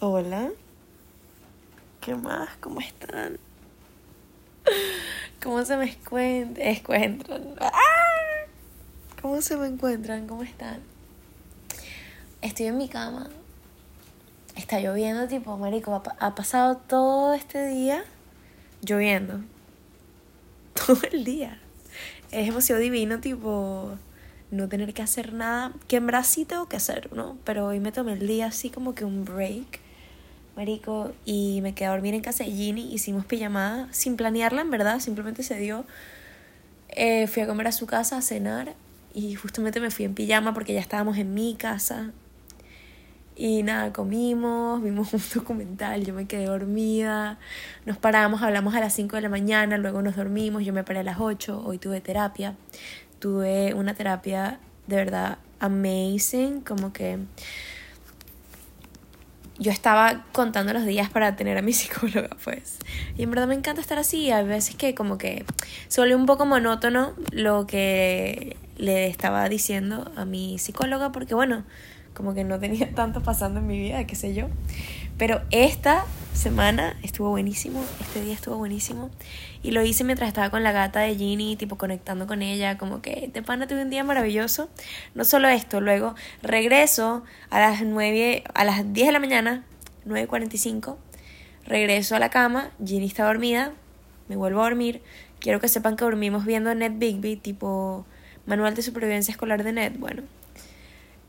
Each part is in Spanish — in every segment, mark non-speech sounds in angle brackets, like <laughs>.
Hola. ¿Qué más? ¿Cómo están? <laughs> ¿Cómo se me encuentran? ¡Ah! ¿Cómo se me encuentran? ¿Cómo están? Estoy en mi cama. Está lloviendo, tipo, marico, ha pasado todo este día lloviendo. <laughs> Todo el día. Es demasiado divino, tipo, no tener que hacer nada. Que en sí tengo que hacer, ¿no? Pero hoy me tomé el día así como que un break marico, y me quedé a dormir en casa de Ginny, hicimos pijamada, sin planearla en verdad, simplemente se dio. Eh, fui a comer a su casa a cenar y justamente me fui en pijama porque ya estábamos en mi casa. Y nada, comimos, vimos <laughs> un documental, yo me quedé dormida, nos paramos, hablamos a las 5 de la mañana, luego nos dormimos, yo me paré a las 8, hoy tuve terapia, tuve una terapia de verdad amazing, como que yo estaba contando los días para tener a mi <laughs> psicóloga, pues. Y en verdad me encanta estar así. A veces que como que se vuelve un poco monótono lo que le estaba diciendo a mi psicóloga, porque bueno, como que no tenía <laughs> tanto pasando en mi vida, qué sé yo. Pero esta semana estuvo buenísimo, este día estuvo buenísimo. Y lo hice mientras estaba con la gata de Ginny, tipo conectando con ella, como que de pana tuve un día maravilloso. No solo esto, luego regreso a las 9, a las 10 de la mañana, 9.45, regreso a la cama, Ginny está dormida, me vuelvo a dormir. Quiero que sepan que dormimos viendo Net Bigby, tipo manual de supervivencia escolar de Net, bueno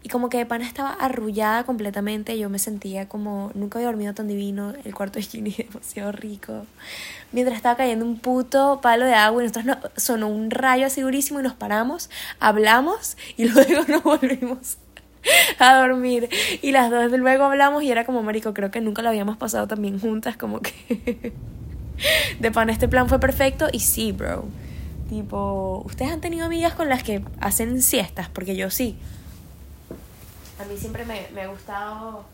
y como que de pana estaba arrullada completamente. Yo me sentía como nunca había dormido tan divino. El cuarto de Ginny <laughs> demasiado rico. Mientras estaba cayendo un puto palo de agua y nosotros sonó un rayo así durísimo y nos paramos, hablamos y <laughs> luego nos volvimos a dormir. Y las dos luego hablamos y era como, marico, creo que nunca lo habíamos pasado tan bien juntas, como que... <laughs> de pana este plan fue perfecto y sí, bro. Tipo, ¿ustedes han tenido amigas con las que hacen siestas? Porque yo sí. A mí siempre me, me ha gustado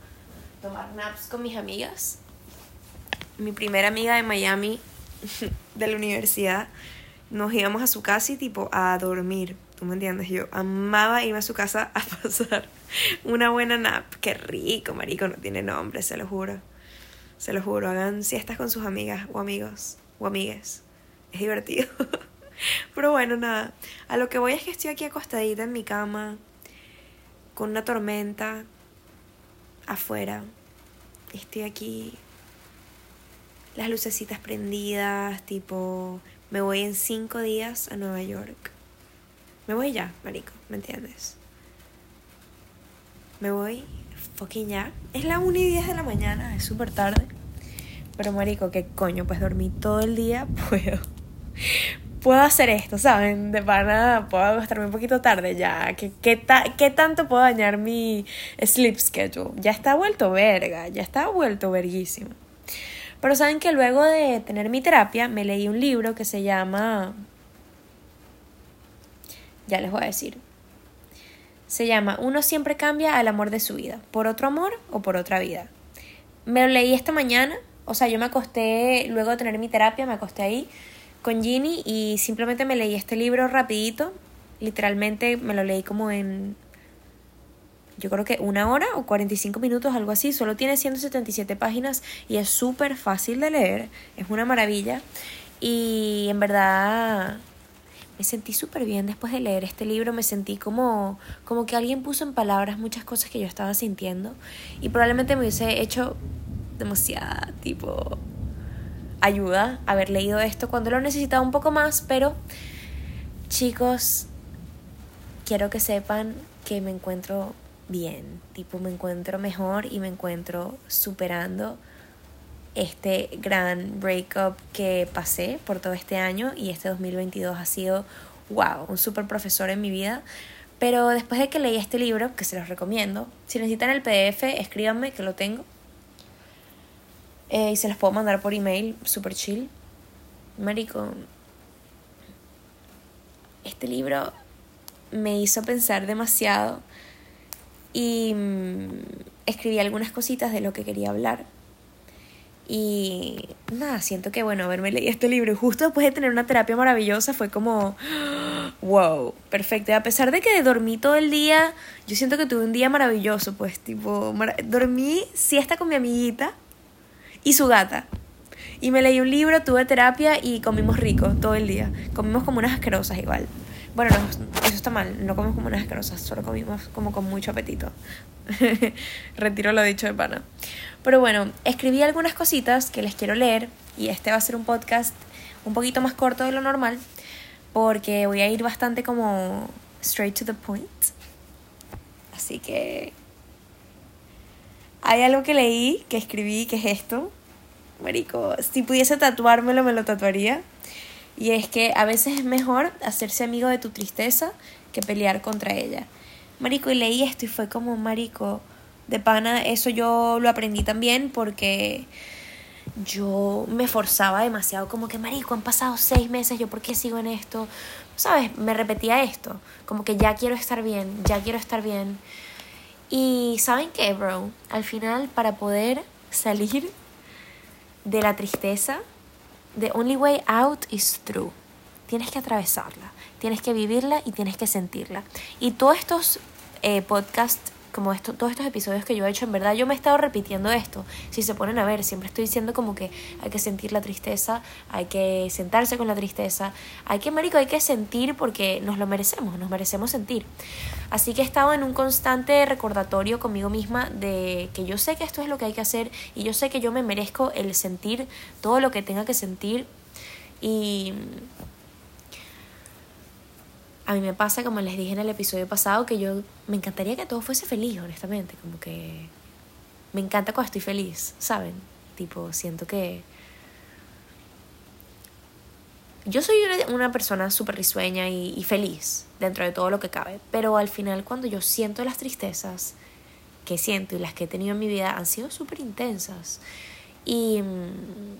tomar naps con mis amigas. Mi primera amiga de Miami, <laughs> de la universidad, nos íbamos a su casa y tipo a dormir. ¿Tú me entiendes? Yo amaba irme a su casa a <laughs> pasar una buena nap. Qué rico, marico, no tiene nombre, se lo juro. Se lo juro, hagan siestas con sus amigas o amigos o amigues. Es divertido. <laughs> Pero bueno, nada. A lo que voy es que estoy aquí acostadita en mi cama, con una tormenta afuera. Estoy aquí, las lucecitas prendidas, tipo, me voy en cinco días a Nueva York. Me voy ya, marico, ¿me entiendes? Me voy fucking ya. Es la 1 y 10 de la mañana, es súper tarde. Pero marico, ¿qué coño? Pues dormí todo el día, <laughs> puedo puedo hacer esto, ¿saben? De pana puedo acostarme un poquito tarde ya. ¿Qué, qué, ¿Qué tanto puedo dañar mi sleep schedule? Ya está vuelto verga, ya está vuelto verguísimo. Pero saben que luego de tener mi terapia me leí un libro que se llama... Ya les voy a decir. Se llama Uno siempre cambia al amor de su vida, por otro amor o por otra vida. Me lo leí esta mañana, o sea, yo me acosté, luego de tener mi terapia, me acosté ahí con Ginny y simplemente me leí este libro rapidito. Literalmente me lo leí como en yo creo que una hora o 45 minutos, algo así. Solo tiene 177 páginas y es súper fácil de leer. Es una maravilla. Y en verdad me sentí súper bien después de leer este libro. Me sentí como, como que alguien puso en palabras muchas cosas que yo estaba sintiendo. Y probablemente me hubiese hecho demasiada, tipo, ayuda haber leído esto cuando lo necesitaba un poco más, pero chicos, quiero que sepan que me encuentro bien, tipo me encuentro mejor y me encuentro superando este gran breakup que pasé por todo este año y este 2022 ha sido, wow, un super profesor en mi vida. Pero después de que leí este libro, que se los recomiendo, si necesitan el PDF, escríbanme que lo tengo eh, y se las puedo mandar por email, super chill. Marico, este libro me hizo pensar demasiado y mm, escribí algunas cositas de lo que quería hablar. Y nada, siento que bueno, haberme leído este libro y justo después de tener una terapia maravillosa fue como, <gasps> wow, perfecto. Y a pesar de que dormí todo el día, yo siento que tuve un día maravilloso, pues, tipo, dormí siesta con mi amiguita y su gata. Y me leí un libro, tuve terapia y comimos rico todo el día. Comimos como unas asquerosas igual. Bueno, no, eso está mal, no comimos como unas asquerosas, solo comimos como con mucho apetito. <laughs> Retiro lo dicho de pana. Pero bueno, escribí algunas cositas que les quiero leer y este va a ser un podcast un poquito más corto de lo normal porque voy a ir bastante como straight to the point. Así que hay algo que leí, que escribí, que es esto. Marico, si pudiese tatuármelo, me lo tatuaría. Y es que a veces es mejor hacerse amigo de tu tristeza que pelear contra ella. Marico, y leí esto y fue como, Marico, de pana, eso yo lo aprendí también porque yo me forzaba demasiado, como que, marico, han pasado seis meses, yo por qué sigo en esto, ¿sabes? Me repetía esto, como que ya quiero estar bien, ya quiero estar bien. Y ¿saben qué, bro? Al final, para poder salir de la tristeza, the only way out is through. Tienes que atravesarla, tienes que vivirla y tienes que sentirla. Y todos estos eh, podcasts como esto, todos estos episodios que yo he hecho, en verdad yo me he estado repitiendo esto. Si se ponen a ver, siempre estoy diciendo como que hay que sentir la tristeza, hay que sentarse con la tristeza, hay que, marico, hay que sentir porque nos lo merecemos, nos merecemos sentir. Así que he estado en un constante recordatorio conmigo misma de que yo sé que esto es lo que hay que hacer y yo sé que yo me merezco el sentir todo lo que tenga que sentir y a mí me pasa, como les dije en el episodio pasado, que yo me encantaría que todo fuese feliz, honestamente. Como que me encanta cuando estoy feliz, ¿saben? Tipo, siento que... Yo soy una, persona súper risueña y, y feliz dentro de todo lo que cabe, pero al final cuando yo siento las tristezas que siento y las que he tenido en mi vida han sido súper intensas. Y mm,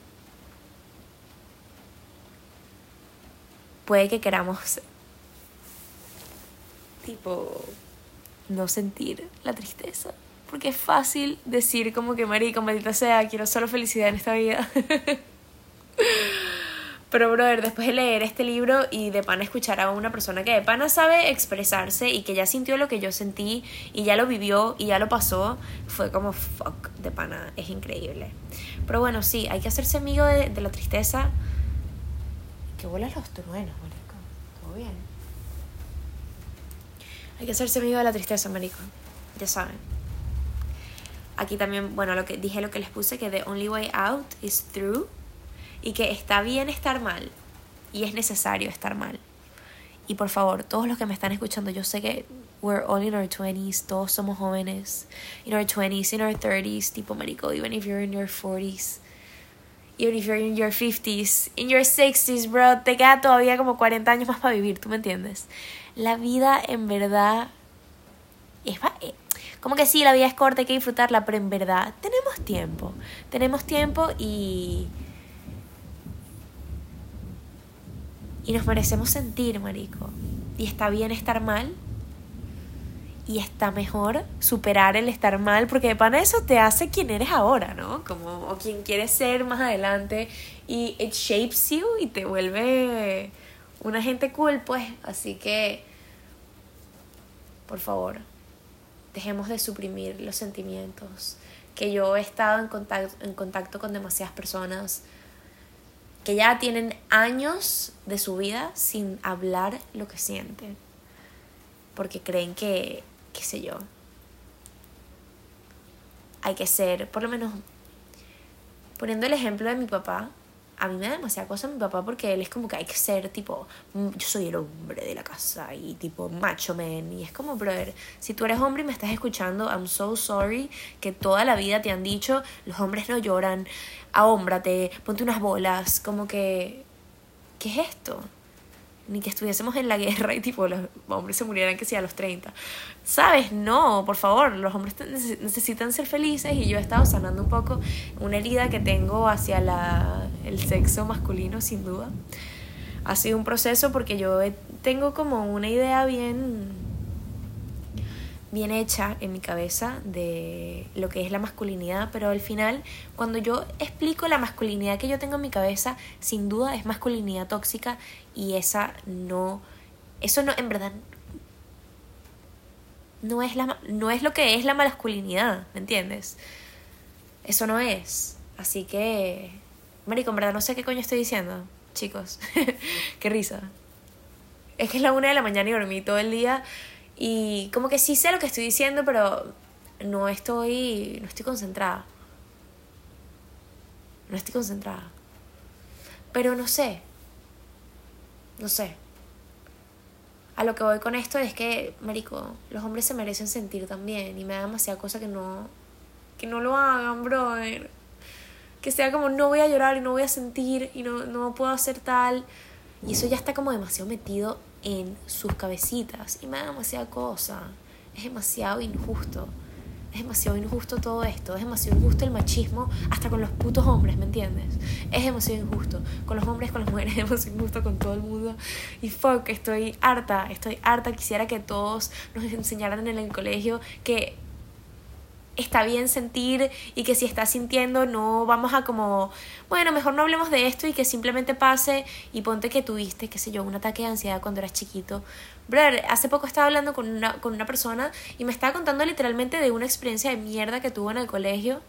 puede que queramos tipo no sentir la tristeza. Porque es fácil decir como que marico, maldita sea, quiero solo felicidad en esta vida. <laughs> Pero, brother, después de leer este libro y de pana escuchar a una persona que de pana sabe expresarse y que ya sintió lo que yo sentí y ya lo vivió y ya lo pasó, fue como fuck, de pana, es increíble. Pero bueno, sí, hay que hacerse amigo de, la tristeza. Que vuelan los truenos, marico. Todo bien. Hay que hacerse amigo de la tristeza, marico. Ya saben. Aquí también, bueno, lo que dije lo que les puse, que the only way out is through. Y que está bien estar mal. Y es necesario estar mal. Y por favor, todos los que me están escuchando, yo sé que we're all in our 20s, todos somos jóvenes. In our 20s, in our 30s, tipo marico, even if you're in your 40s. Even if you're in your 50s, in your 60s, bro, te queda todavía como 40 años más para vivir, ¿tú me entiendes? La vida en verdad es eh, como que sí, la vida es corta, hay que disfrutarla, pero en verdad tenemos tiempo. Tenemos tiempo y. Y nos merecemos sentir, marico. Y está bien estar mal. Y está mejor superar el estar mal, porque de pana eso te hace quien eres ahora, ¿no? Como, o quien quieres ser más adelante. Y it shapes you y te vuelve una gente cool, pues. Así que, por favor, dejemos de suprimir los sentimientos. Que yo he estado en contacto, en contacto con demasiadas personas que ya tienen años de su vida sin hablar lo que sienten. Porque creen que, qué sé yo, hay que ser, por lo menos, poniendo el ejemplo de mi papá, a mí me da demasiada cosa mi papá porque él es como que hay que ser tipo, mm, yo soy el hombre de la casa y tipo macho man. Y es como, brother, si tú eres hombre y me estás escuchando, I'm so sorry que toda la vida te han dicho, los hombres no lloran, ahómbrate, ponte unas bolas, como que, ¿qué es esto? ni que estuviésemos en la guerra y tipo los hombres se murieran que sea a los 30. ¿Sabes? No, por favor, los hombres necesitan ser felices y yo he estado sanando un poco una herida que tengo hacia la, el sexo masculino, sin duda. Ha sido un proceso porque yo tengo como una idea bien bien hecha en mi cabeza de lo que es la masculinidad, pero al final, cuando yo explico la masculinidad que yo tengo en mi cabeza, sin duda es masculinidad tóxica y esa no Eso no, en verdad, no es, la, no es lo que es la masculinidad, ¿me entiendes? Eso no es. Así que, marico, en verdad no sé qué coño estoy diciendo, chicos. <laughs> qué risa. Es que es la una de la mañana y dormí todo el día y como que sí sé lo que estoy diciendo, pero no estoy, no estoy concentrada. No estoy concentrada. Pero no sé. No sé. A lo que voy con esto es que, marico, los hombres se merecen sentir también y me da demasiada cosa que no que no lo hagan, brother. Que sea como no voy a llorar y no voy a sentir y no, no puedo hacer tal. Y eso ya está como demasiado metido en sus cabecitas y me da demasiada cosa. Es demasiado injusto. Es demasiado injusto todo esto. Es demasiado injusto el machismo hasta con los putos hombres, ¿me entiendes? Es demasiado injusto. Con los hombres, con las mujeres, <laughs> es demasiado injusto con todo el mundo. Y fuck, estoy harta, estoy harta. Quisiera que todos nos enseñaran en el colegio que está bien sentir y que si estás sintiendo no vamos a como, bueno, mejor no hablemos de esto y que simplemente pase y ponte que tuviste, qué sé yo, un ataque de ansiedad cuando eras chiquito. Brother, hace poco estaba hablando con una, con una persona y me estaba contando literalmente de una experiencia de mierda que tuvo en el colegio,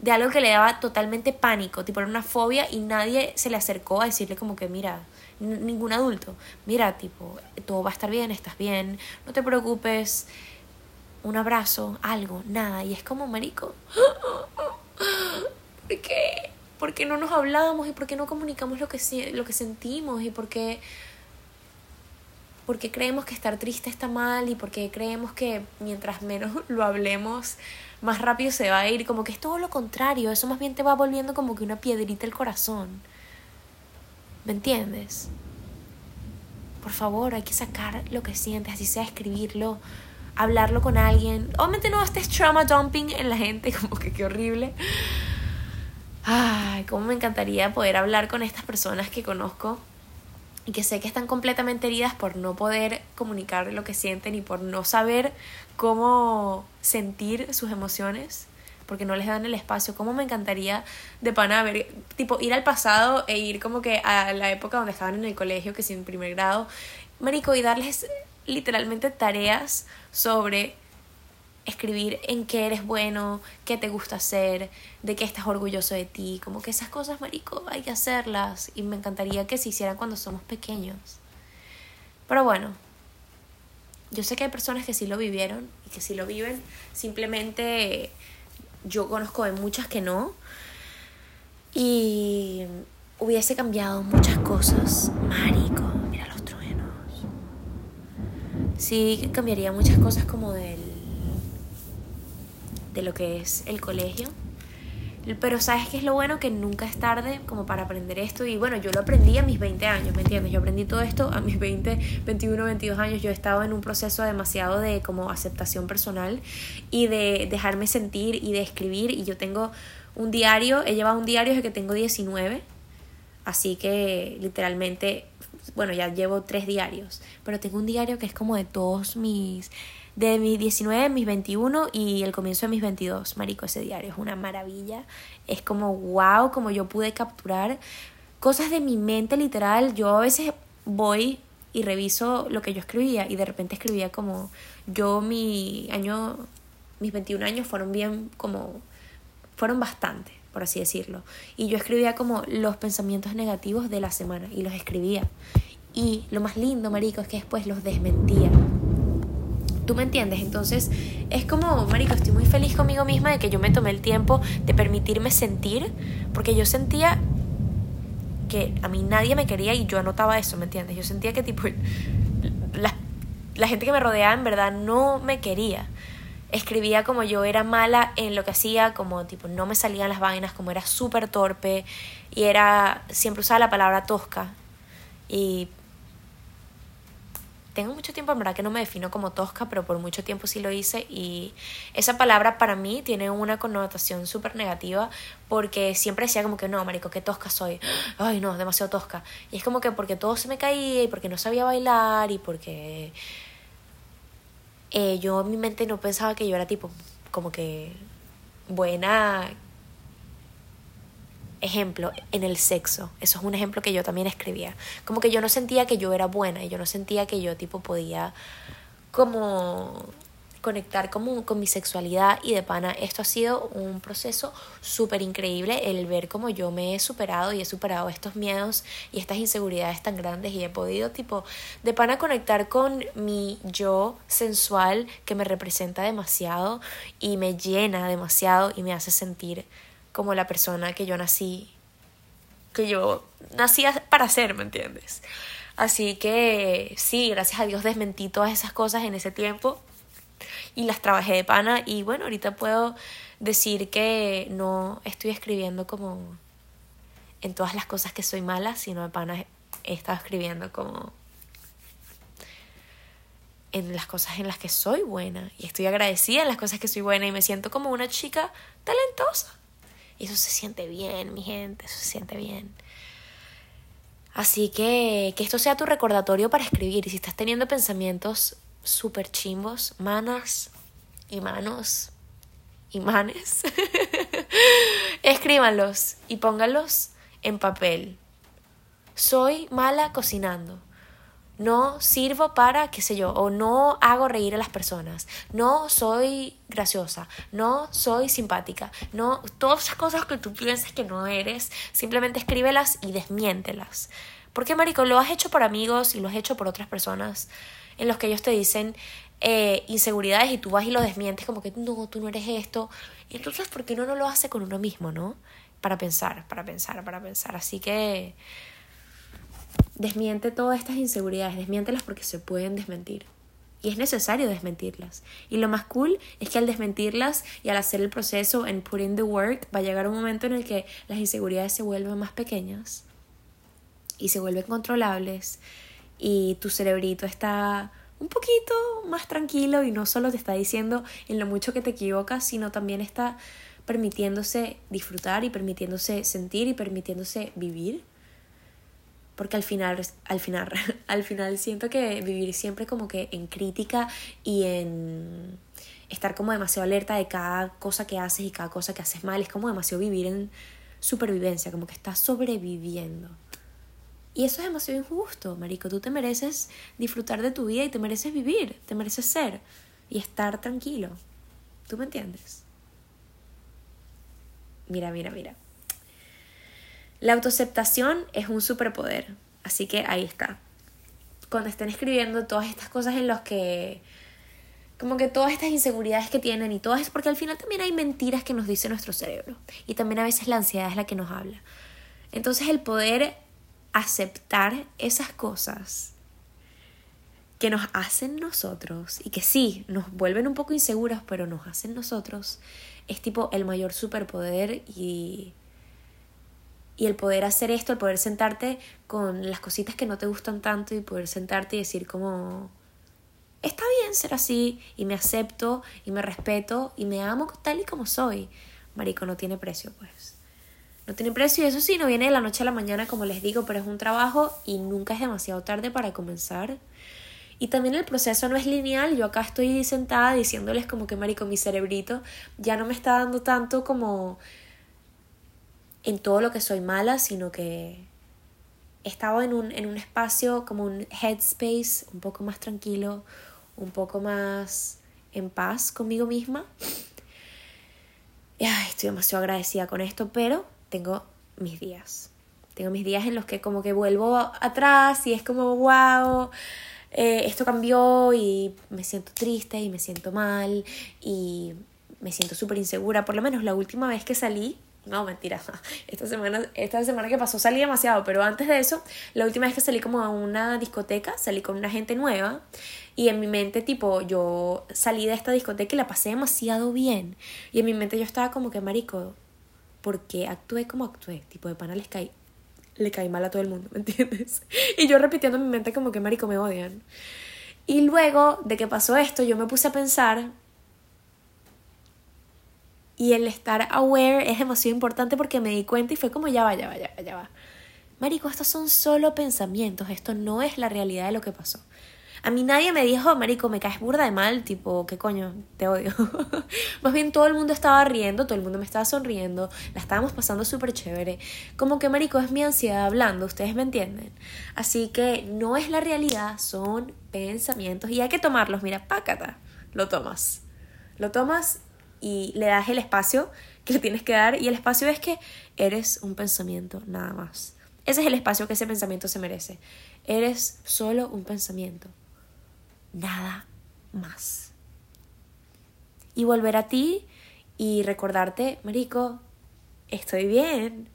de algo que le daba totalmente pánico, tipo era una fobia y nadie se le acercó a decirle como que mira, ningún adulto, mira, tipo, todo va a estar bien, estás bien, no te preocupes un abrazo, algo, nada. Y es como, marico, <gasps> ¿por qué? ¿Por qué no nos hablamos y por qué no comunicamos lo que, lo que sentimos y por qué, porque creemos que estar triste está mal y porque creemos que mientras menos <laughs> lo hablemos, más rápido se va a ir? Como que es todo lo contrario, eso más bien te va volviendo como que una piedrita el corazón. ¿Me entiendes? Por favor, hay que sacar lo que sientes, así sea escribirlo, hablarlo con alguien. Obviamente no estés trauma dumping en la gente, <laughs> como que qué horrible. Ay, cómo me encantaría poder hablar con estas personas que conozco y que sé que están completamente heridas por no poder comunicar lo que sienten y por no saber cómo sentir sus emociones porque no les dan el espacio. Cómo me encantaría de pana ver, tipo, ir al pasado e ir como que a la época donde estaban en el colegio, que sin primer grado, marico, y darles literalmente tareas sobre escribir en qué eres bueno, qué te gusta hacer, de qué estás orgulloso de ti, como que esas cosas, marico, hay que hacerlas. Y me encantaría que se hicieran cuando somos pequeños. Pero bueno, yo sé que hay personas que sí lo vivieron y que sí lo viven, simplemente yo conozco de muchas que no. Y hubiese cambiado muchas cosas, marico sí cambiaría muchas cosas como del de lo que es el colegio. Pero sabes que es lo bueno que nunca es tarde como para aprender esto y bueno, yo lo aprendí a mis 20 años, ¿me entiendes? Yo aprendí todo esto a mis 20, 21, 22 años. Yo he estado en un proceso demasiado de como aceptación personal y de dejarme sentir y de escribir y yo tengo un diario, he llevado un diario desde que tengo 19, así que literalmente bueno, ya llevo tres diarios, pero tengo un diario que es como de todos mis, de mis 19, mis 21 y el comienzo de mis 22, marico, ese diario es una maravilla, es como wow, como yo pude capturar cosas de mi mente literal, yo a veces voy y reviso lo que yo escribía y de repente escribía como yo mi año, mis 21 años fueron bien como, fueron bastante por así decirlo. Y yo escribía como los pensamientos negativos de la semana y los escribía. Y lo más lindo, marico, es que después los desmentía. ¿Tú me entiendes? Entonces es como, marico, estoy muy feliz conmigo misma de que yo me tomé el tiempo de permitirme sentir, porque yo sentía que a mí nadie me quería y yo anotaba eso, ¿me entiendes? Yo sentía que tipo la, la gente que me rodeaba en verdad no me quería escribía como yo era mala en lo que hacía, como tipo no me salían las vainas, como era súper torpe y era siempre usaba la palabra tosca y tengo mucho tiempo en verdad que no me defino como tosca, pero por mucho tiempo sí lo hice y esa palabra para mí tiene una connotación súper negativa porque siempre decía como que no, marico, qué tosca soy. Ay, no, demasiado tosca. Y es como que porque todo se me caía y porque no sabía bailar y porque eh, yo en mi mente no pensaba que yo era tipo como que buena ejemplo, en el sexo. Eso es un ejemplo que yo también escribía. Como que yo no sentía que yo era buena y yo no sentía que yo tipo podía como conectar con, con mi sexualidad y de pana esto ha sido un proceso súper increíble el ver cómo yo me he superado y he superado estos miedos y estas inseguridades tan grandes y he podido tipo de pana conectar con mi yo sensual que me representa demasiado y me llena demasiado y me hace sentir como la persona que yo nací que yo nací para ser, ¿me entiendes? Así que sí, gracias a Dios desmentí todas esas cosas en ese tiempo y las trabajé de pana y bueno, ahorita puedo decir que no estoy escribiendo como en todas las cosas que soy mala, sino de pana he estado escribiendo como en las cosas en las que soy buena y estoy agradecida en las cosas que soy buena y me siento como una chica talentosa. Y eso se siente bien, mi gente, eso se siente bien. Así que que esto sea tu recordatorio para escribir y si estás teniendo pensamientos super chimbos, manas y manos y manes, <laughs> escríbanlos y pónganlos en papel. Soy mala cocinando. No sirvo para, qué sé yo, o no hago reír a las personas. No soy graciosa. No soy simpática. No, todas esas cosas que tú piensas que no eres, simplemente escríbelas y desmiéntelas. Porque, Marico, lo has hecho por amigos y lo has hecho por otras personas en los que ellos te dicen eh, inseguridades y tú vas y lo desmientes como que no, tú no eres esto. Y entonces, ¿por qué no, no lo hace con uno mismo, no? Para pensar, para pensar, para pensar. Así que desmiente todas estas inseguridades, desmiéntelas porque se pueden desmentir. Y es necesario desmentirlas. Y lo más cool es que al desmentirlas y al hacer el proceso en put in the work, va a llegar un momento en el que las inseguridades se vuelven más pequeñas y se vuelven controlables y tu cerebrito está un poquito más tranquilo y no solo te está diciendo en lo mucho que te equivocas, sino también está permitiéndose disfrutar y permitiéndose sentir y permitiéndose vivir. Porque al final, al final, <laughs> al final siento que vivir siempre como que en crítica y en estar como demasiado alerta de cada cosa que haces y cada cosa que haces mal, es como demasiado vivir en supervivencia, como que estás sobreviviendo. Y eso es demasiado injusto, Marico. Tú te mereces disfrutar de tu vida y te mereces vivir, te mereces ser y estar tranquilo. ¿Tú me entiendes? Mira, mira, mira. La autoaceptación es un superpoder, así que ahí está. Cuando estén escribiendo todas estas cosas en las que como que todas estas inseguridades que tienen y todas, porque al final también hay mentiras que nos dice nuestro cerebro y también a veces la ansiedad es la que nos habla. Entonces el poder aceptar esas cosas que nos hacen nosotros y que sí, nos vuelven un poco inseguras, pero nos hacen nosotros, es tipo el mayor superpoder y, y el poder hacer esto, el poder sentarte con las cositas que no te gustan tanto y poder sentarte y decir como, está bien ser así y me acepto y me respeto y me amo tal y como soy. Marico, no tiene precio, pues no tiene precio y eso sí, no viene de la noche a la mañana como les digo, pero es un trabajo y nunca es demasiado tarde para comenzar. Y también el proceso no es lineal, yo acá estoy sentada diciéndoles como que marico, mi cerebrito ya no me está dando tanto como en todo lo que soy mala, sino que he estado en un, en un espacio como un headspace un poco más tranquilo, un poco más en paz conmigo misma. Y, estoy demasiado agradecida con esto, pero tengo mis días. Tengo mis días en los que como que vuelvo atrás y es como, wow, eh, esto cambió y me siento triste y me siento mal y me siento súper insegura. Por lo menos la última vez que salí, no, mentira, <laughs> esta semana, esta semana que pasó salí demasiado, pero antes de eso, la última vez que salí como a una discoteca, salí con una gente nueva y en mi mente tipo yo salí de esta discoteca y la pasé demasiado bien y en mi mente yo estaba como que marico porque actué como actué, tipo de pana les caí, le caí mal a todo el mundo, <laughs> ¿me entiendes? Y yo repitiendo en mi mente como que marico me odian. Y luego de que pasó esto, yo me puse a pensar y el estar aware es demasiado importante porque me di cuenta y fue como ya va, ya va, ya va, ya va. Marico, estos son solo pensamientos, esto no es la realidad de lo que pasó. A mí nadie me dijo, marico, me caes burda de mal, tipo, ¿qué coño? Te odio. <laughs> Más bien todo el mundo estaba riendo, todo el mundo me estaba sonriendo, la estábamos pasando súper chévere. Como que, marico, es mi ansiedad hablando, ustedes me entienden. Así que no es la realidad, son pensamientos y hay que tomarlos, mira, pácata, lo tomas. Lo tomas y le das el espacio que le tienes que dar y el espacio es que eres un pensamiento nada más. Ese es el espacio que ese pensamiento se merece. Eres solo un pensamiento. Nada más. Y volver a ti y recordarte, Marico, estoy bien.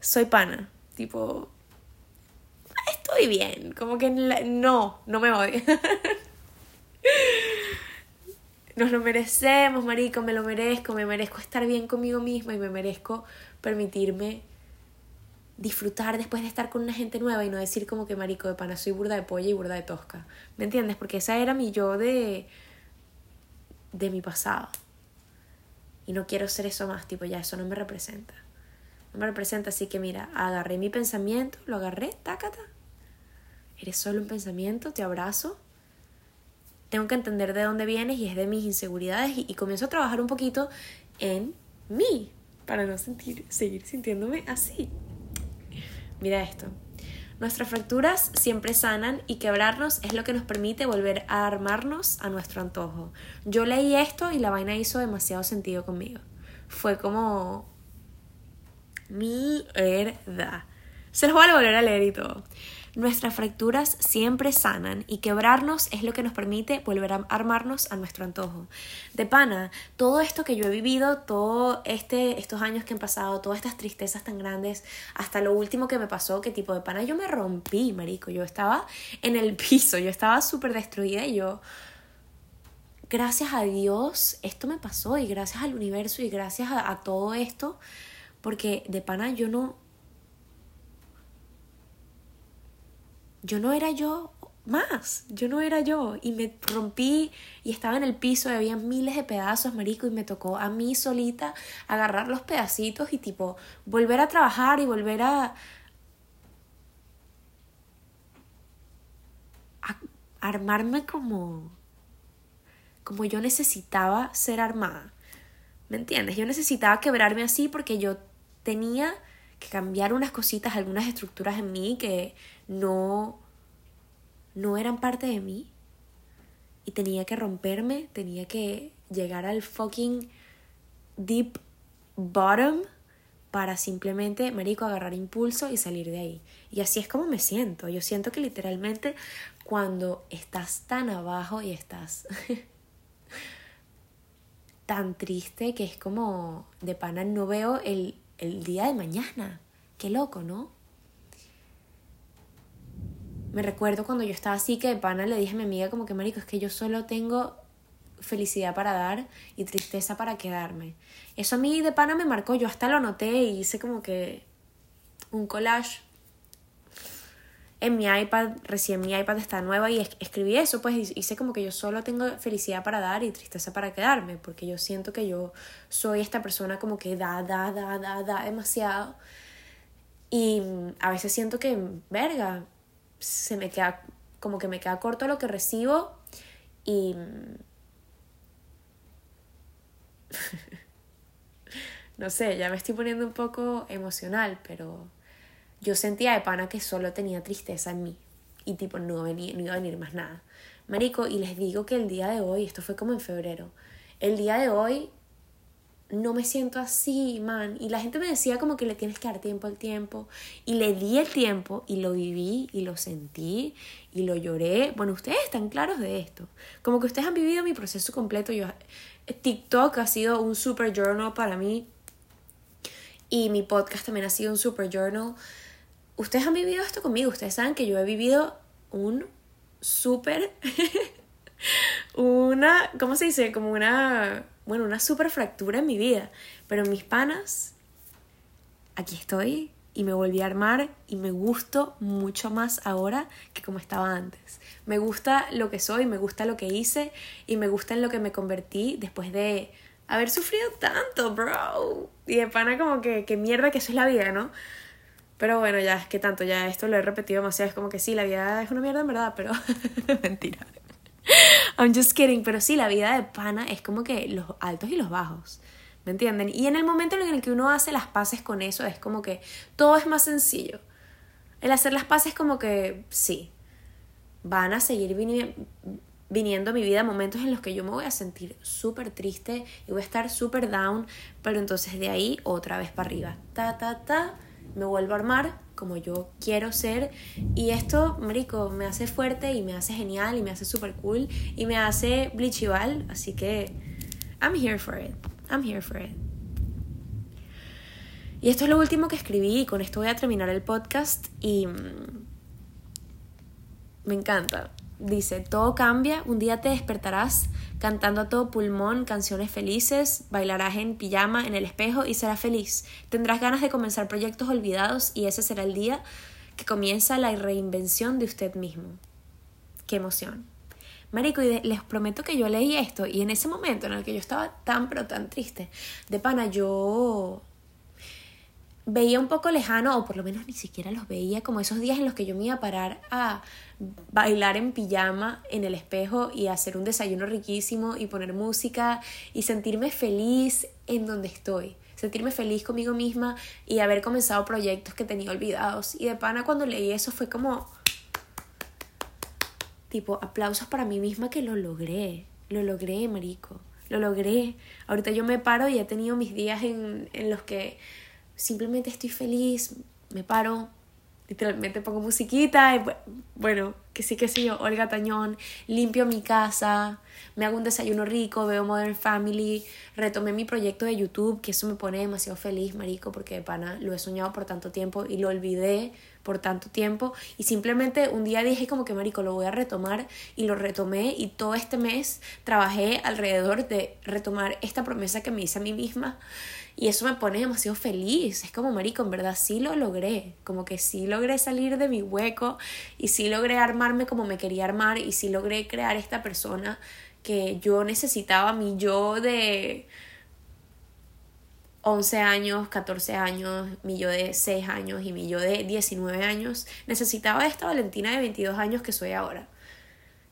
Soy pana. Tipo, estoy bien. Como que no, no me voy. <laughs> Nos lo merecemos, Marico, me lo merezco, me merezco estar bien conmigo misma y me merezco permitirme disfrutar después de estar con una gente nueva y no decir como que marico de pana soy burda de polla y burda de tosca. ¿Me entiendes? Porque esa era mi yo de de mi pasado. Y no quiero ser eso más, tipo ya eso no me representa. No me representa, así que mira, agarré mi pensamiento, lo agarré, tácata. Eres solo un pensamiento, te abrazo. Tengo que entender de dónde vienes y es de mis inseguridades y, y comienzo a trabajar un poquito en mí para no sentir, seguir sintiéndome así. Mira esto. Nuestras fracturas siempre sanan y quebrarnos es lo que nos permite volver a armarnos a nuestro antojo. Yo leí esto y la vaina hizo demasiado sentido conmigo. Fue como... Mierda. Se los voy a volver a leer y todo. Nuestras fracturas siempre sanan y quebrarnos es lo que nos permite volver a armarnos a nuestro antojo. De pana, todo esto que yo he vivido, todos este, estos años que han pasado, todas estas tristezas tan grandes, hasta lo último que me pasó, que tipo de pana yo me rompí, marico. Yo estaba en el piso, yo estaba súper destruida y yo gracias a Dios esto me pasó y gracias al universo y gracias a, a, todo esto, porque de pana yo no, yo no era yo más, yo no era yo y me rompí y estaba en el piso y había miles de pedazos, marico, y me tocó a mí solita agarrar los pedacitos y tipo volver a trabajar y volver a, armarme como como yo necesitaba ser armada. ¿Me entiendes? Yo necesitaba quebrarme así porque yo tenía que cambiar unas cositas, algunas estructuras en mí que no, no eran parte de mí. Y tenía que romperme, tenía que llegar al fucking deep bottom para simplemente, marico, agarrar impulso y salir de ahí. Y así es como me siento. Yo siento que literalmente cuando estás tan abajo y estás <laughs> tan triste que es como de pana no veo el, el día de mañana. Qué loco, ¿no? Me recuerdo cuando yo estaba así que de pana le dije a mi amiga como que marico, es que yo solo tengo felicidad para dar y tristeza para quedarme. Eso a mí de pana me marcó, yo hasta lo noté y hice como que un collage en mi iPad, recién mi iPad está nueva y escribí eso, pues hice como que yo solo tengo felicidad para dar y tristeza para quedarme, porque yo siento que yo soy esta persona como que da, da, da, da, da demasiado. Y a veces siento que, verga, se me queda, como que me queda corto lo que recibo y... <laughs> no sé, ya me estoy poniendo un poco emocional, pero yo sentía de pana que solo tenía tristeza en mí y tipo no, venía, no iba a venir más nada. Marico, y les digo que el día de hoy, esto fue como en febrero, el día de hoy no me siento así, man. Y la gente me decía como que le tienes que dar tiempo al tiempo. Y le di el tiempo y lo viví y lo sentí y lo lloré. Bueno, ustedes están claros de esto. Como que ustedes han vivido mi proceso completo. Yo, TikTok ha sido un super journal para mí. Y mi podcast también ha sido un super journal. Ustedes han vivido esto conmigo. Ustedes saben que yo he vivido un super... <laughs> una... ¿Cómo se dice? Como una bueno, una super fractura en mi vida. Pero mis panas, aquí estoy y me volví a armar y me gusto mucho más ahora que como estaba antes. Me gusta lo que soy, me gusta lo que hice y me gusta en lo que me convertí después de haber sufrido tanto, bro. Y de pana como que, que mierda que eso es la vida, ¿no? Pero bueno, ya es que tanto, ya esto lo he repetido demasiado. Es como que sí, la vida es una mierda en verdad, pero <laughs> mentira. I'm just kidding, pero sí, la vida de pana es como que los altos y los bajos. ¿Me entienden? Y en el momento en el que uno hace las paces con eso, es como que todo es más sencillo. El hacer las paces como que sí, van a seguir viniendo mi vida momentos en los que yo me voy a sentir súper triste y voy a estar súper down, pero entonces de ahí otra vez para arriba. Ta, ta, ta, me vuelvo a armar como yo quiero ser y esto, marico, me hace fuerte y me hace genial y me hace súper cool y me hace blichival, así que I'm here for it. I'm here for it. Y esto es lo último que escribí y con esto voy a terminar el podcast y mm, me encanta. Dice, todo cambia, un día te despertarás cantando a todo pulmón canciones felices, bailarás en pijama en el espejo y serás feliz. Tendrás ganas de comenzar proyectos olvidados y ese será el día que comienza la reinvención de usted mismo. Qué emoción. Marico, y les prometo que yo leí esto y en ese momento en el que yo estaba tan pero tan triste, de pana, yo veía un poco lejano, o por lo menos ni siquiera los veía, como esos días en los que yo me iba a parar a bailar en pijama en el espejo y hacer un desayuno riquísimo y poner música y sentirme feliz en donde estoy. Sentirme feliz conmigo misma y haber comenzado proyectos que tenía olvidados. Y de pana cuando leí eso fue como... Tipo, aplausos para mí misma que lo logré. Lo logré, marico. Lo logré. Ahorita yo me paro y he tenido mis días en, en los que simplemente estoy feliz, me paro, literalmente pongo musiquita bueno, que sí que sé yo, Olga Tañón, limpio mi casa, me hago un desayuno rico, veo Modern Family, retomé mi proyecto de YouTube, que eso me pone demasiado feliz, marico, porque pana lo he soñado por tanto tiempo y lo olvidé por tanto tiempo. Y simplemente un día dije como que marico lo voy a retomar y lo retomé y todo este mes trabajé alrededor de retomar esta promesa que me hice a mí misma y eso me pone demasiado feliz. Es como, marico, en verdad sí lo logré. Como que sí logré salir de mi hueco y sí logré armarme como me quería armar y sí logré crear esta persona que yo necesitaba, mi yo de 11 años, 14 años, mi yo de 6 años y mi yo de 19 años. Necesitaba esta Valentina de 22 años que soy ahora.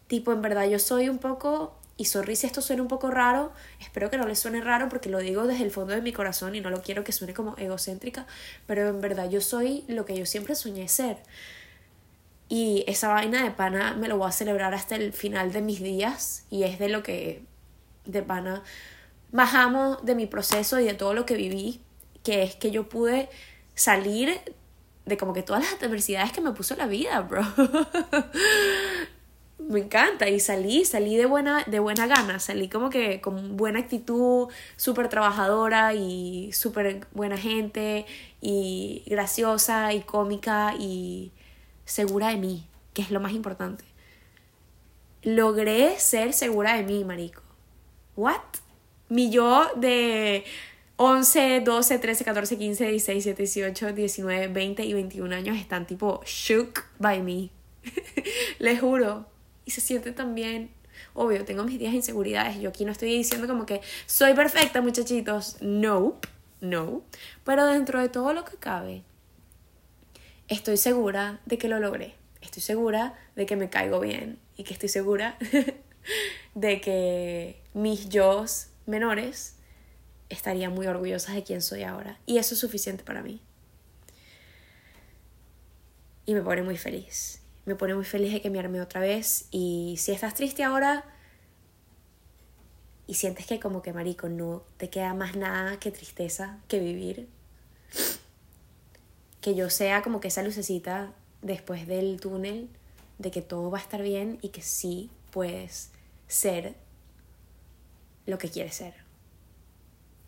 Tipo, en verdad yo soy un poco y sorry si esto suena un poco raro, espero que no les suene raro porque lo digo desde el fondo de mi corazón y no lo quiero que suene como egocéntrica, pero en verdad yo soy lo que yo siempre soñé ser. Y esa vaina de pana me lo voy a celebrar hasta el final de mis días y es de lo que de pana bajamos de mi proceso y de todo lo que viví, que es que yo pude salir de como que todas las adversidades que me puso la vida, bro. <laughs> me encanta y salí, salí de buena, de buena gana, salí como que con buena actitud, súper trabajadora y súper buena gente y graciosa y cómica y segura de mí, que es lo más importante. Logré ser segura de mí, marico. ¿What? Mi yo de 11, 12, 13, 14, 15, 16, 17, 18, 19, 20 y 21 años están tipo shook by me. <laughs> Les juro y se siente también Obvio, tengo mis días de inseguridades. Yo aquí no estoy diciendo como que soy perfecta, muchachitos. No, no. Pero dentro de todo lo que cabe, estoy segura de que lo logré. Estoy segura de que me caigo bien y que estoy segura <laughs> de que mis yo menores estarían muy orgullosas de quién soy ahora. Y eso es suficiente para mí. Y me pone muy feliz me pone muy feliz de que me arme otra vez. Y si estás triste ahora y sientes que como que marico no te queda más nada que tristeza que vivir, que yo sea como que esa lucecita después del túnel de que todo va a estar bien y que sí puedes ser lo que quieres ser.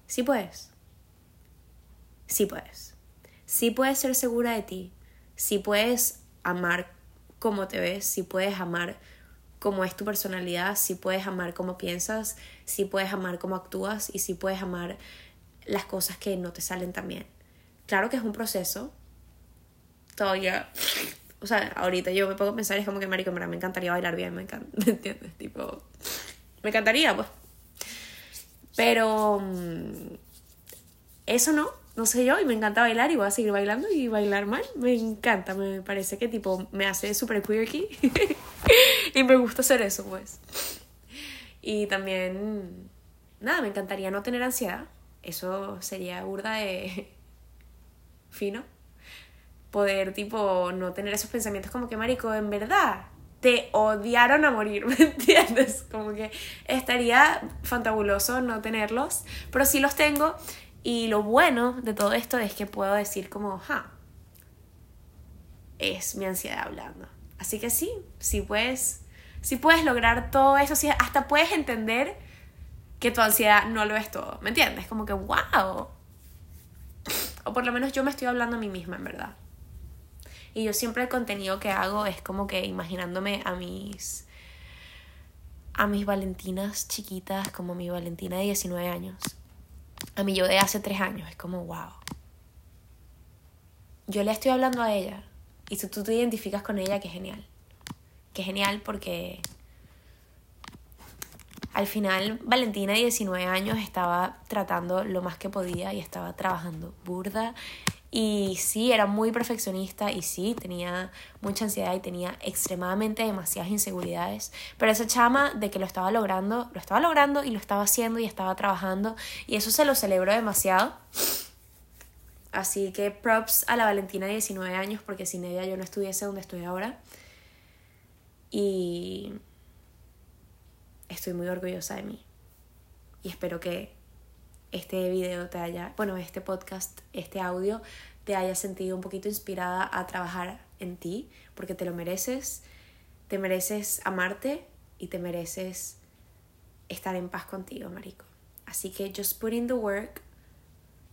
Sí puedes. Sí puedes. Sí puedes ser segura de ti. Sí puedes amar cómo te ves, si puedes amar cómo es tu personalidad, si puedes amar cómo piensas, si puedes amar cómo actúas y si puedes amar las cosas que no te salen tan bien. Claro que es un proceso. Todavía. <laughs> O sea, ahorita yo me pongo a pensar, es como que, marico, me encantaría bailar bien, me encanta, <laughs> ¿me entiendes? Tipo, me encantaría, pues. Pero mm, eso no, no sé yo, y me encanta bailar y voy a seguir bailando y bailar mal. Me encanta, me parece que tipo me hace súper quirky <laughs> y me gusta hacer eso, pues. Y también, nada, me encantaría no tener ansiedad. Eso sería burda de <laughs> fino. Poder, tipo, no tener esos pensamientos como que, marico, en verdad, te odiaron a morir, <laughs> ¿me entiendes? Como que estaría fantabuloso no tenerlos, pero sí los tengo y lo bueno de todo esto es que puedo decir como, ja, es mi ansiedad hablando. Así que sí, sí puedes, sí puedes lograr todo eso, sí, hasta puedes entender que tu ansiedad no lo es todo, ¿me entiendes? Como que, wow. O por lo menos yo me estoy hablando a mí misma, en verdad. Y yo siempre el contenido que hago es como que imaginándome a mis a mis Valentinas chiquitas como mi Valentina de 19 años a mí yo de hace tres años. Es como, wow. Yo le estoy hablando a ella y si tú te identificas con ella, qué genial. Qué genial porque al final Valentina, de 19 años, estaba tratando lo más que podía y estaba trabajando burda y sí, era muy perfeccionista y sí, tenía mucha ansiedad y tenía extremadamente demasiadas inseguridades. Pero esa chama de que lo estaba logrando, lo estaba logrando y lo estaba haciendo y estaba trabajando. Y eso se lo celebró demasiado. Así que props a la Valentina de 19 años porque sin ella yo no estuviese donde estoy ahora. Y estoy muy orgullosa de mí. Y espero que este video te haya, bueno, este podcast, este audio te haya sentido un poquito inspirada a trabajar en ti, porque te lo mereces, te mereces amarte y te mereces estar en paz contigo, marico. Así que just put in the work,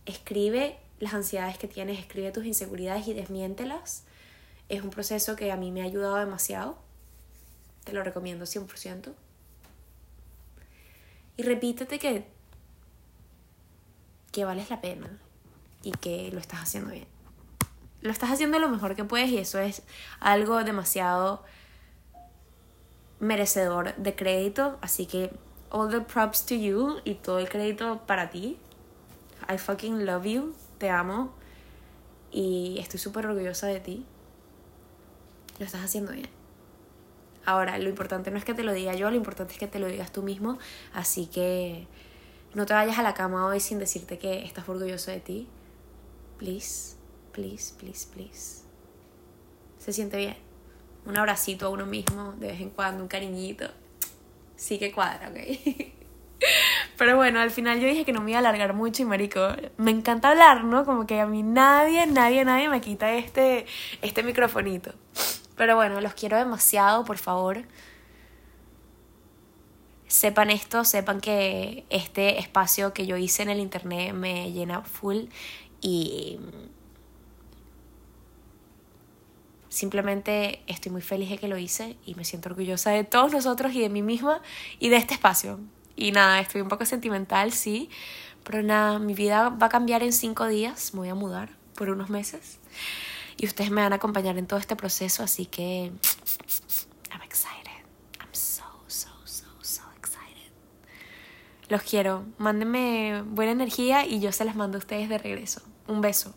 escribe las ansiedades que tienes, escribe tus inseguridades y desmiéntelas. Es un proceso que a mí me ha ayudado demasiado. Te lo recomiendo 100%. Y repítete que que vales la pena y que lo estás haciendo bien. Lo estás haciendo lo mejor que puedes y eso es algo demasiado merecedor de crédito, así que all the props to you y todo el crédito para ti. I fucking love you, te amo y estoy súper orgullosa de ti. Lo estás haciendo bien. Ahora, lo importante no es que te lo diga yo, lo importante es que te lo digas tú mismo, así que no te vayas a la cama hoy sin decirte que estás orgulloso de ti. Please, please, please, please. Se siente bien. Un abracito a uno mismo de vez en cuando, un cariñito. Sí que cuadra, ¿ok? <laughs> Pero bueno, al final yo dije que no me iba a alargar mucho y marico, me encanta hablar, ¿no? Como que a mí nadie, nadie, nadie me quita este, este microfonito. Pero bueno, los quiero demasiado, por favor sepan esto, sepan que este espacio que yo hice en el internet me llena full y simplemente estoy muy feliz de que lo hice y me siento orgullosa de todos nosotros y de mí misma y de este espacio. Y nada, estoy un poco sentimental, sí, pero nada, mi vida va a cambiar en cinco días, me voy a mudar por unos meses y ustedes me van a acompañar en todo este proceso, así que <tsk> Los quiero. Mándenme buena energía y yo se las mando a ustedes de regreso. Un beso.